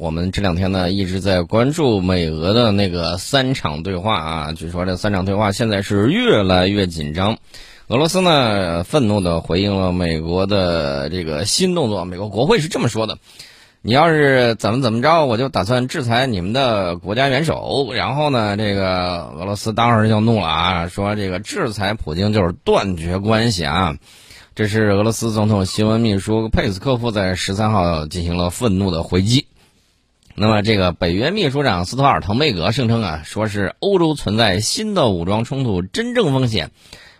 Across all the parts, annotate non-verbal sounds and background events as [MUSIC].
我们这两天呢一直在关注美俄的那个三场对话啊，据说这三场对话现在是越来越紧张。俄罗斯呢愤怒地回应了美国的这个新动作，美国国会是这么说的：“你要是怎么怎么着，我就打算制裁你们的国家元首。”然后呢，这个俄罗斯当时就怒了啊，说这个制裁普京就是断绝关系啊。这是俄罗斯总统新闻秘书佩斯科夫在十三号进行了愤怒的回击。那么，这个北约秘书长斯托尔滕贝格声称啊，说是欧洲存在新的武装冲突真正风险。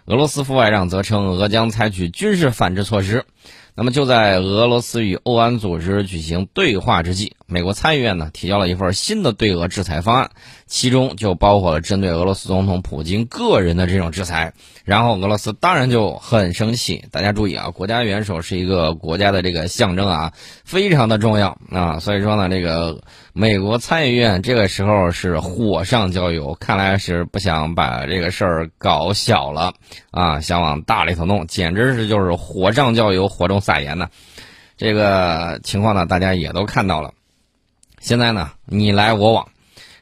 俄罗斯副外长则称，俄将采取军事反制措施。那么，就在俄罗斯与欧安组织举行对话之际，美国参议院呢提交了一份新的对俄制裁方案，其中就包括了针对俄罗斯总统普京个人的这种制裁。然后，俄罗斯当然就很生气。大家注意啊，国家元首是一个国家的这个象征啊，非常的重要啊。所以说呢，这个美国参议院这个时候是火上浇油，看来是不想把这个事儿搞小了啊，想往大里头弄，简直是就是火上浇油，火中撒盐呢。这个情况呢，大家也都看到了。现在呢，你来我往。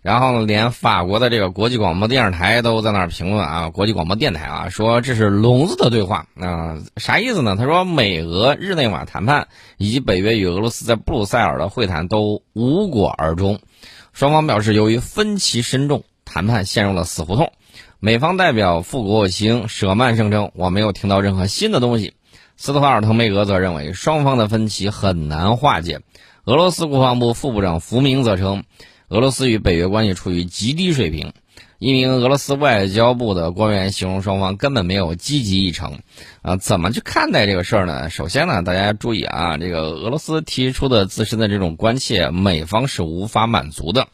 然后呢，连法国的这个国际广播电视台都在那儿评论啊，国际广播电台啊，说这是聋子的对话啊，啥意思呢？他说美俄日内瓦谈判以及北约与俄罗斯在布鲁塞尔的会谈都无果而终，双方表示由于分歧深重，谈判陷入了死胡同。美方代表副国务卿舍曼声称，我没有听到任何新的东西。斯特华尔滕贝格则认为双方的分歧很难化解。俄罗斯国防部副部长福明则称。俄罗斯与北约关系处于极低水平。一名俄罗斯外交部的官员形容双方根本没有积极议程。啊，怎么去看待这个事儿呢？首先呢，大家注意啊，这个俄罗斯提出的自身的这种关切，美方是无法满足的。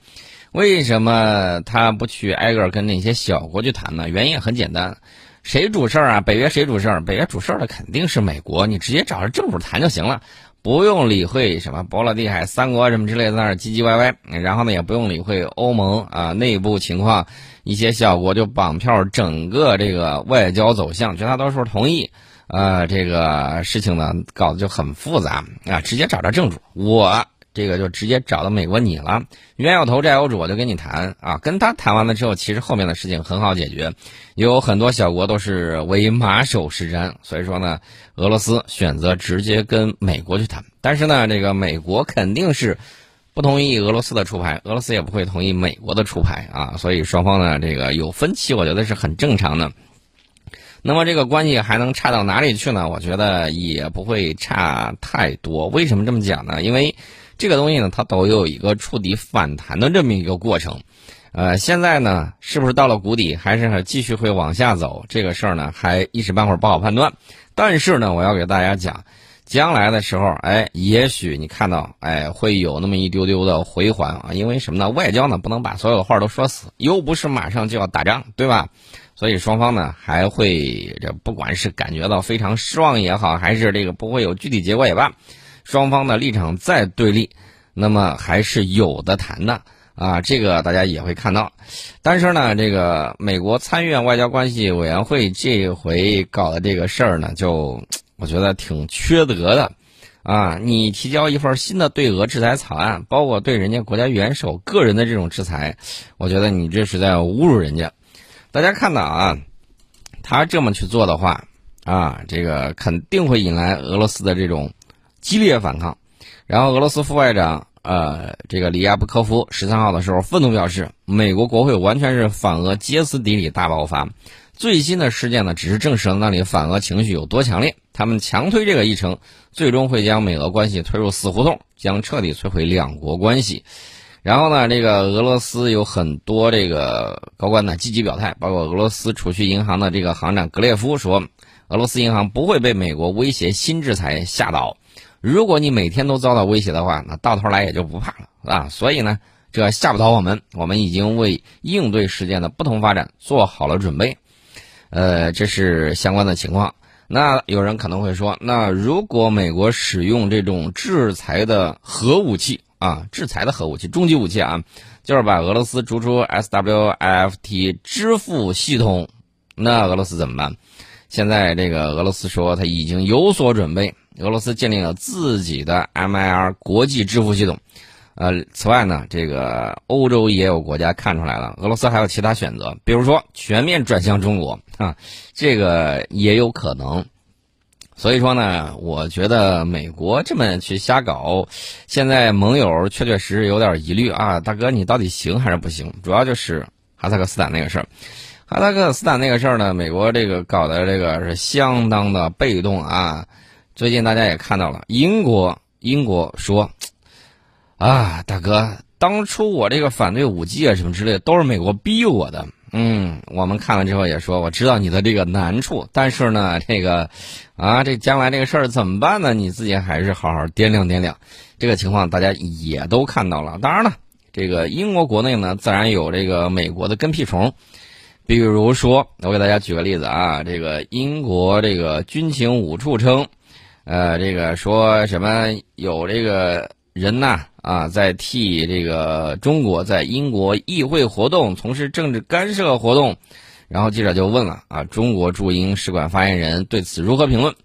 为什么他不去挨个跟那些小国去谈呢？原因很简单，谁主事儿啊？北约谁主事儿？北约主事儿的肯定是美国，你直接找着政府谈就行了。不用理会什么波罗的海三国什么之类的，在那唧唧歪歪。然后呢，也不用理会欧盟啊内部情况，一些小国就绑票，整个这个外交走向，绝大多数同意。呃，这个事情呢，搞得就很复杂啊，直接找着正主，我。这个就直接找到美国你了，冤有头债有主，我就跟你谈啊。跟他谈完了之后，其实后面的事情很好解决，有很多小国都是为马首是瞻。所以说呢，俄罗斯选择直接跟美国去谈，但是呢，这个美国肯定是不同意俄罗斯的出牌，俄罗斯也不会同意美国的出牌啊。所以双方呢，这个有分歧，我觉得是很正常的。那么这个关系还能差到哪里去呢？我觉得也不会差太多。为什么这么讲呢？因为。这个东西呢，它都有一个触底反弹的这么一个过程，呃，现在呢，是不是到了谷底，还是继续会往下走？这个事儿呢，还一时半会儿不好判断。但是呢，我要给大家讲，将来的时候，哎，也许你看到，哎，会有那么一丢丢的回环啊。因为什么呢？外交呢，不能把所有的话都说死，又不是马上就要打仗，对吧？所以双方呢，还会这不管是感觉到非常失望也好，还是这个不会有具体结果也罢。双方的立场再对立，那么还是有的谈的啊，这个大家也会看到。但是呢，这个美国参议院外交关系委员会这回搞的这个事儿呢，就我觉得挺缺德的啊！你提交一份新的对俄制裁草案，包括对人家国家元首个人的这种制裁，我觉得你这是在侮辱人家。大家看到啊，他这么去做的话啊，这个肯定会引来俄罗斯的这种。激烈反抗，然后俄罗斯副外长呃，这个里亚布科夫十三号的时候愤怒表示，美国国会完全是反俄歇斯底里大爆发。最新的事件呢，只是证实了那里反俄情绪有多强烈。他们强推这个议程，最终会将美俄关系推入死胡同，将彻底摧毁两国关系。然后呢，这个俄罗斯有很多这个高官呢积极表态，包括俄罗斯储蓄银行的这个行长格列夫说，俄罗斯银行不会被美国威胁新制裁吓倒。如果你每天都遭到威胁的话，那到头来也就不怕了啊！所以呢，这吓不倒我们，我们已经为应对事件的不同发展做好了准备。呃，这是相关的情况。那有人可能会说，那如果美国使用这种制裁的核武器啊，制裁的核武器、终极武器啊，就是把俄罗斯逐出 SWIFT 支付系统，那俄罗斯怎么办？现在这个俄罗斯说他已经有所准备。俄罗斯建立了自己的 MIR 国际支付系统，呃，此外呢，这个欧洲也有国家看出来了，俄罗斯还有其他选择，比如说全面转向中国啊，这个也有可能。所以说呢，我觉得美国这么去瞎搞，现在盟友确确实实有点疑虑啊，大哥你到底行还是不行？主要就是哈萨克斯坦那个事儿，哈萨克斯坦那个事儿呢，美国这个搞的这个是相当的被动啊。最近大家也看到了，英国英国说，啊大哥，当初我这个反对五 G 啊什么之类的，都是美国逼我的。嗯，我们看了之后也说，我知道你的这个难处，但是呢，这个，啊，这将来这个事儿怎么办呢？你自己还是好好掂量掂量。这个情况大家也都看到了。当然了，这个英国国内呢，自然有这个美国的跟屁虫，比如说，我给大家举个例子啊，这个英国这个军情五处称，呃，这个说什么有这个。人呐啊，在替这个中国在英国议会活动，从事政治干涉活动，然后记者就问了啊，中国驻英使馆发言人对此如何评论？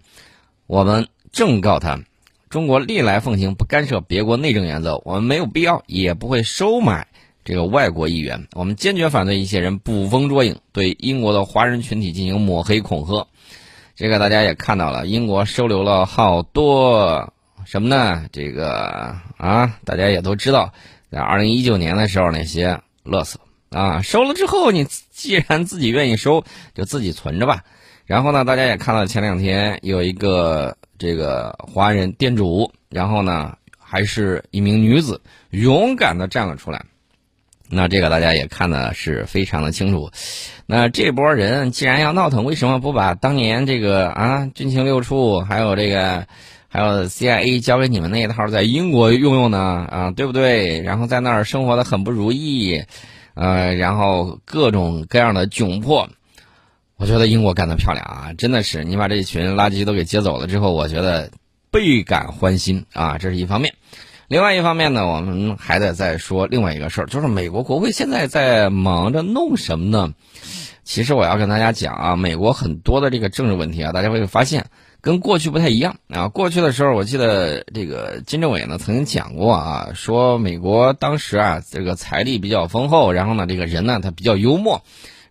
我们正告他，中国历来奉行不干涉别国内政原则，我们没有必要，也不会收买这个外国议员，我们坚决反对一些人捕风捉影，对英国的华人群体进行抹黑恐吓。这个大家也看到了，英国收留了好多。什么呢？这个啊，大家也都知道，在二零一九年的时候，那些乐色啊，收了之后，你既然自己愿意收，就自己存着吧。然后呢，大家也看到前两天有一个这个华人店主，然后呢，还是一名女子，勇敢的站了出来。那这个大家也看的是非常的清楚。那这波人既然要闹腾，为什么不把当年这个啊军情六处还有这个？还有 CIA 交给你们那一套在英国用用呢啊，对不对？然后在那儿生活的很不如意，呃，然后各种各样的窘迫。我觉得英国干得漂亮啊，真的是你把这群垃圾都给接走了之后，我觉得倍感欢心啊，这是一方面。另外一方面呢，我们还得再说另外一个事儿，就是美国国会现在在忙着弄什么呢？其实我要跟大家讲啊，美国很多的这个政治问题啊，大家会发现。跟过去不太一样啊！过去的时候，我记得这个金政委呢曾经讲过啊，说美国当时啊这个财力比较丰厚，然后呢这个人呢他比较幽默，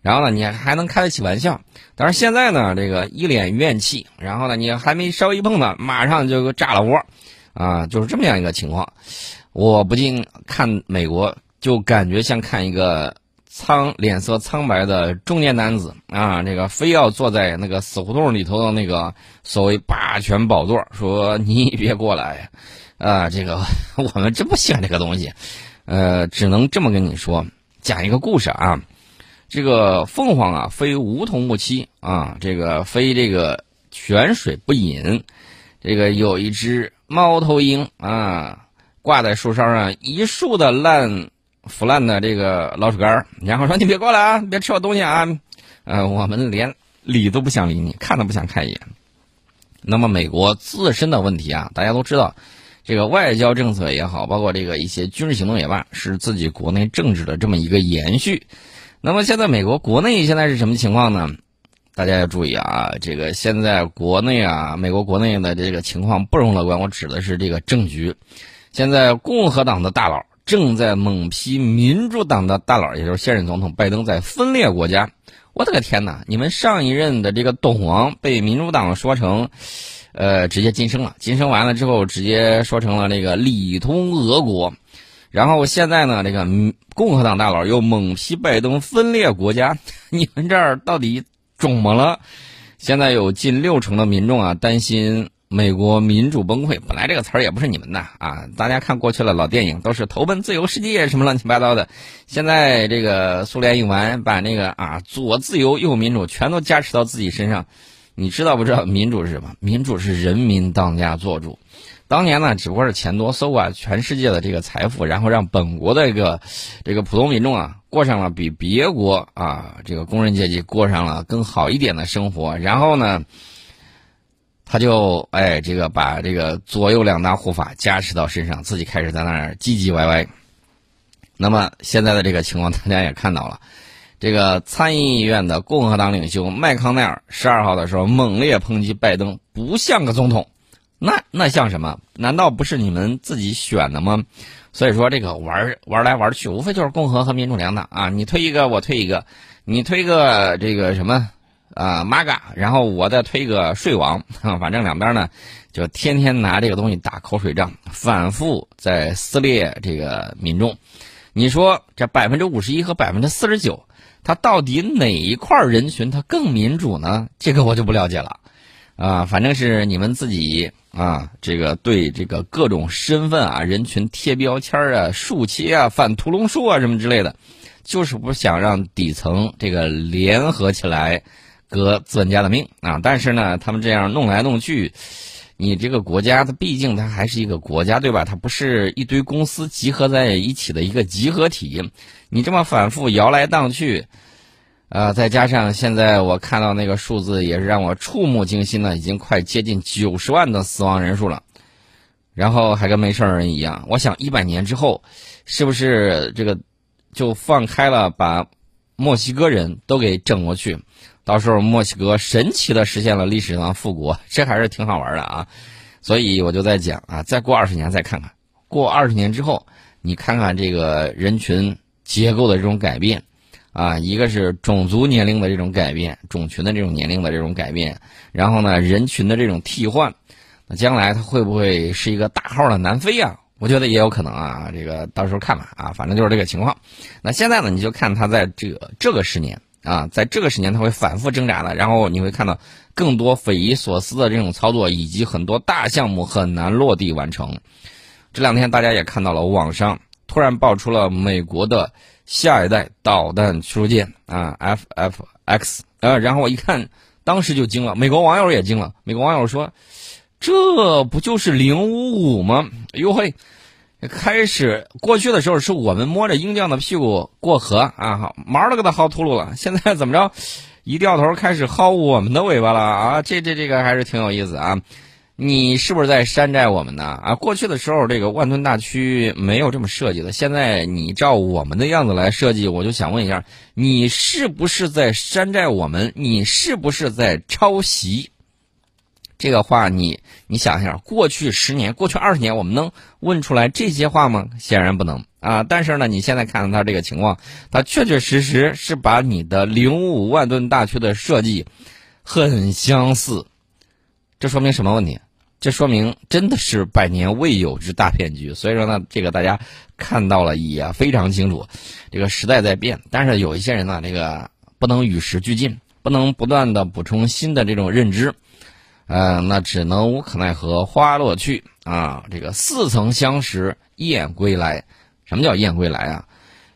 然后呢你还能开得起玩笑。但是现在呢这个一脸怨气，然后呢你还没稍微一碰呢，马上就炸了窝，啊，就是这么样一个情况。我不禁看美国，就感觉像看一个。苍脸色苍白的中年男子啊，这个非要坐在那个死胡同里头的那个所谓霸权宝座，说你别过来，啊，这个我们真不喜欢这个东西，呃，只能这么跟你说，讲一个故事啊，这个凤凰啊非梧桐不栖啊，这个非这个泉水不饮，这个有一只猫头鹰啊挂在树梢上一树的烂。腐烂的这个老鼠干然后说你别过来啊，别吃我东西啊，呃，我们连理都不想理你，看都不想看一眼。那么美国自身的问题啊，大家都知道，这个外交政策也好，包括这个一些军事行动也罢，是自己国内政治的这么一个延续。那么现在美国国内现在是什么情况呢？大家要注意啊，这个现在国内啊，美国国内的这个情况不容乐观。我指的是这个政局，现在共和党的大佬。正在猛批民主党的大佬，也就是现任总统拜登在分裂国家。我的个天哪！你们上一任的这个董王被民主党说成，呃，直接晋升了，晋升完了之后直接说成了那个里通俄国。然后现在呢，这个共和党大佬又猛批拜登分裂国家。[LAUGHS] 你们这儿到底肿么了？现在有近六成的民众啊担心。美国民主崩溃，本来这个词儿也不是你们的啊！大家看过去了，老电影都是投奔自由世界什么乱七八糟的。现在这个苏联一完，把那个啊左自由右民主全都加持到自己身上。你知道不知道民主是什么？民主是人民当家作主。当年呢，只不过是钱多，搜刮全世界的这个财富，然后让本国的一个这个普通民众啊过上了比别国啊这个工人阶级过上了更好一点的生活。然后呢？他就哎，这个把这个左右两大护法加持到身上，自己开始在那儿唧唧歪歪。那么现在的这个情况，大家也看到了，这个参议院的共和党领袖麦康奈尔十二号的时候猛烈抨击拜登不像个总统，那那像什么？难道不是你们自己选的吗？所以说这个玩玩来玩去，无非就是共和和民主两党啊，你推一个我推一个，你推个这个什么啊 MAGA，然后我再推个税王，[LAUGHS] 反正两边呢就天天拿这个东西打口水仗，反复在撕裂这个民众。你说这百分之五十一和百分之四十九，它到底哪一块人群它更民主呢？这个我就不了解了，啊，反正是你们自己啊，这个对这个各种身份啊、人群贴标签啊、竖切啊、反屠龙术啊什么之类的，就是不想让底层这个联合起来革资本家的命啊。但是呢，他们这样弄来弄去。你这个国家，它毕竟它还是一个国家，对吧？它不是一堆公司集合在一起的一个集合体。你这么反复摇来荡去，啊，再加上现在我看到那个数字也是让我触目惊心的，已经快接近九十万的死亡人数了。然后还跟没事人一样。我想一百年之后，是不是这个就放开了，把墨西哥人都给整过去？到时候墨西哥神奇的实现了历史上复国，这还是挺好玩的啊！所以我就在讲啊，再过二十年再看看，过二十年之后，你看看这个人群结构的这种改变，啊，一个是种族年龄的这种改变，种群的这种年龄的这种改变，然后呢，人群的这种替换，那将来它会不会是一个大号的南非啊？我觉得也有可能啊，这个到时候看吧啊，反正就是这个情况。那现在呢，你就看它在这个这个十年。啊，在这个十年他会反复挣扎的，然后你会看到更多匪夷所思的这种操作，以及很多大项目很难落地完成。这两天大家也看到了，网上突然爆出了美国的下一代导弹驱逐舰啊，FFX，啊，然后我一看，当时就惊了，美国网友也惊了，美国网友说：“这不就是零五五吗？”哎呦嘿！开始过去的时候是我们摸着鹰将的屁股过河啊，毛都给他薅秃噜了。现在怎么着，一掉头开始薅我们的尾巴了啊？这这这个还是挺有意思啊。你是不是在山寨我们呢？啊，过去的时候这个万吨大驱没有这么设计的，现在你照我们的样子来设计，我就想问一下，你是不是在山寨我们？你是不是在抄袭？这个话你你想想，过去十年、过去二十年，我们能问出来这些话吗？显然不能啊！但是呢，你现在看到他这个情况，他确确实实是把你的零五五万吨大驱的设计很相似，这说明什么问题？这说明真的是百年未有之大骗局。所以说呢，这个大家看到了也非常清楚，这个时代在变，但是有一些人呢，这个不能与时俱进，不能不断的补充新的这种认知。呃，那只能无可奈何花落去啊！这个似曾相识燕归来，什么叫燕归来啊？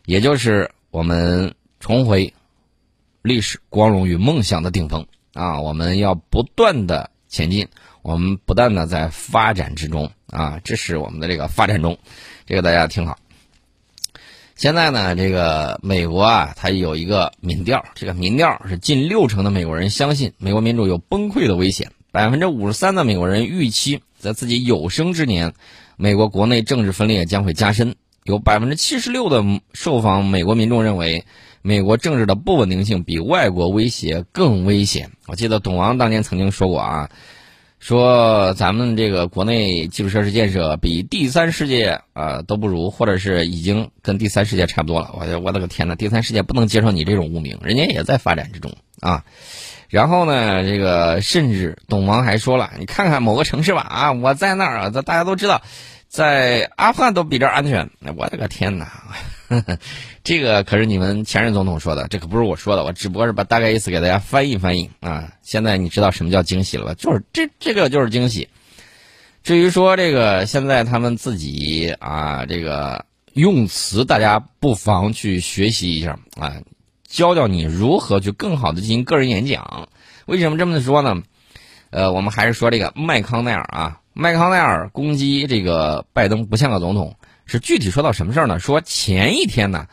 也就是我们重回历史光荣与梦想的顶峰啊！我们要不断的前进，我们不断的在发展之中啊！这是我们的这个发展中，这个大家听好。现在呢，这个美国啊，它有一个民调，这个民调是近六成的美国人相信美国民主有崩溃的危险。百分之五十三的美国人预期，在自己有生之年，美国国内政治分裂将会加深。有百分之七十六的受访美国民众认为，美国政治的不稳定性比外国威胁更危险。我记得董王当年曾经说过啊，说咱们这个国内基础设施建设比第三世界啊都不如，或者是已经跟第三世界差不多了。我我的个天呐，第三世界不能接受你这种污名，人家也在发展之中啊。然后呢，这个甚至董王还说了：“你看看某个城市吧，啊，我在那儿啊，这大家都知道，在阿富汗都比这安全。”我的个天呐哪！[LAUGHS] 这个可是你们前任总统说的，这可不是我说的，我只不过是把大概意思给大家翻译翻译啊。现在你知道什么叫惊喜了吧？就是这这个就是惊喜。至于说这个现在他们自己啊，这个用词，大家不妨去学习一下啊。教教你如何去更好的进行个人演讲。为什么这么说呢？呃，我们还是说这个麦康奈尔啊，麦康奈尔攻击这个拜登不像个总统，是具体说到什么事儿呢？说前一天呢，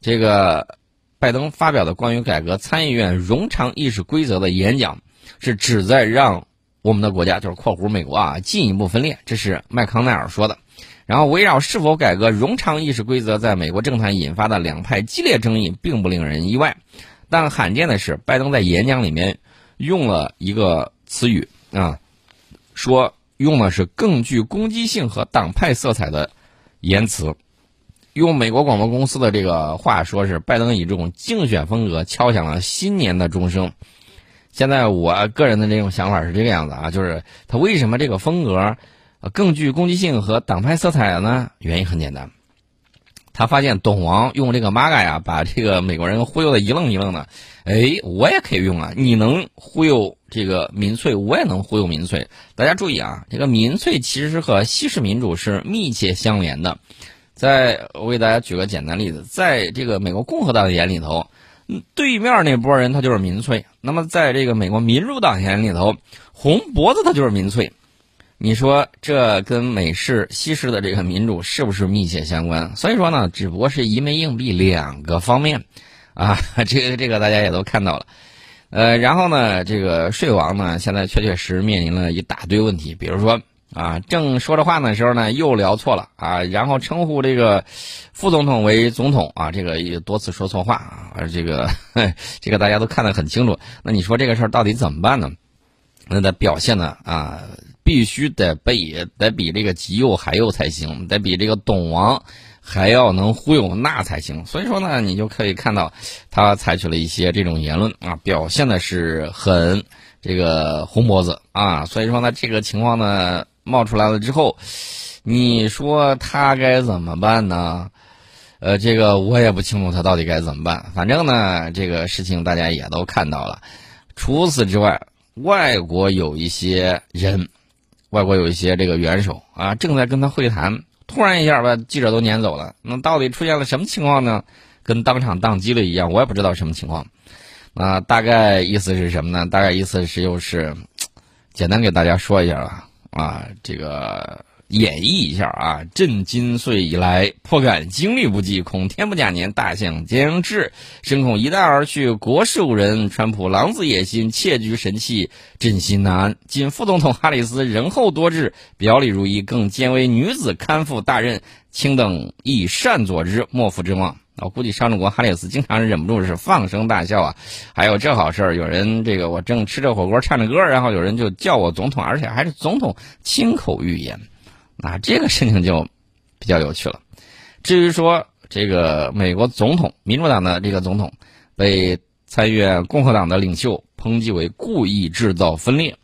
这个拜登发表的关于改革参议院冗长议事规则的演讲，是旨在让我们的国家，就是（括弧美国啊）进一步分裂。这是麦康奈尔说的。然后，围绕是否改革冗长议事规则，在美国政坛引发的两派激烈争议，并不令人意外。但罕见的是，拜登在演讲里面用了一个词语啊，说用的是更具攻击性和党派色彩的言辞用美国广播公司的这个话说，是拜登以这种竞选风格敲响了新年的钟声。现在我个人的这种想法是这个样子啊，就是他为什么这个风格更具攻击性和党派色彩呢？原因很简单，他发现董王用这个 MAGA 呀，把这个美国人忽悠的一愣一愣的。哎，我也可以用啊！你能忽悠这个民粹，我也能忽悠民粹。大家注意啊，这个民粹其实和西式民主是密切相连的。在我给大家举个简单例子，在这个美国共和党的眼里头，对面那波人他就是民粹；那么在这个美国民主党眼里头，红脖子他就是民粹。你说这跟美式、西式的这个民主是不是密切相关？所以说呢，只不过是一枚硬币两个方面啊。这个这个大家也都看到了。呃，然后呢，这个税王呢，现在确确实实面临了一大堆问题，比如说。啊，正说着话的时候呢，又聊错了啊，然后称呼这个副总统为总统啊，这个也多次说错话啊，而这个 [LAUGHS] 这个大家都看得很清楚。那你说这个事儿到底怎么办呢？那的表现呢啊，必须得比得比这个极右还右才行，得比这个董王还要能忽悠那才行。所以说呢，你就可以看到他采取了一些这种言论啊，表现的是很这个红脖子啊。所以说呢，这个情况呢。冒出来了之后，你说他该怎么办呢？呃，这个我也不清楚他到底该怎么办。反正呢，这个事情大家也都看到了。除此之外，外国有一些人，外国有一些这个元首啊，正在跟他会谈，突然一下把记者都撵走了。那到底出现了什么情况呢？跟当场宕机了一样，我也不知道什么情况。那，大概意思是什么呢？大概意思是又是简单给大家说一下吧。啊，这个演绎一下啊！震金岁以来，颇感精力不济，恐天不假年，大象将至，深恐一旦而去，国事无人。川普狼子野心，窃居神器，朕心难安。今副总统哈里斯仁厚多智，表里如一，更兼为女子堪负大任，卿等亦善佐之，莫负之望。[LAUGHS] 我估计上中国哈里斯经常忍不住是放声大笑啊！还有这好事儿，有人这个我正吃着火锅唱着歌，然后有人就叫我总统，而且还是总统亲口预言，那这个事情就比较有趣了。至于说这个美国总统民主党的这个总统被参议院共和党的领袖抨击为故意制造分裂，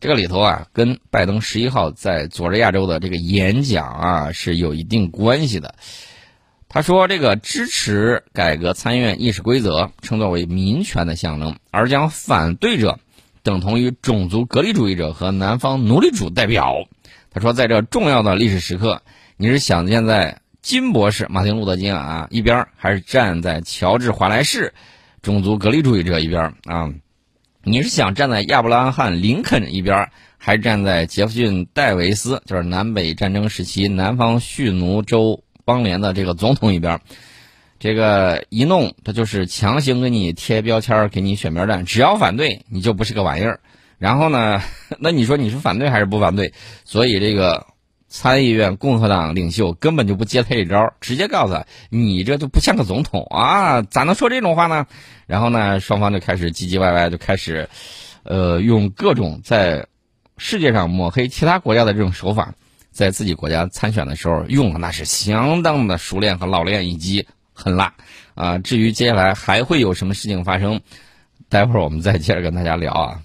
这个里头啊，跟拜登十一号在佐治亚州的这个演讲啊是有一定关系的。他说：“这个支持改革参议院议事规则，称作为民权的象征，而将反对者等同于种族隔离主义者和南方奴隶主代表。”他说：“在这重要的历史时刻，你是想站在金博士马丁路德金啊一边，还是站在乔治华莱士种族隔离主义者一边啊？你是想站在亚伯拉罕林肯一边，还是站在杰弗逊戴维斯，就是南北战争时期南方蓄奴州？”邦联的这个总统一边，这个一弄他就是强行给你贴标签给你选边站，只要反对你就不是个玩意儿。然后呢，[LAUGHS] 那你说你是反对还是不反对？所以这个参议院共和党领袖根本就不接他这招，直接告诉他你这就不像个总统啊，咋能说这种话呢？然后呢，双方就开始唧唧歪歪，就开始呃用各种在世界上抹黑其他国家的这种手法。在自己国家参选的时候用的那是相当的熟练和老练以及狠辣啊！至于接下来还会有什么事情发生，待会儿我们再接着跟大家聊啊。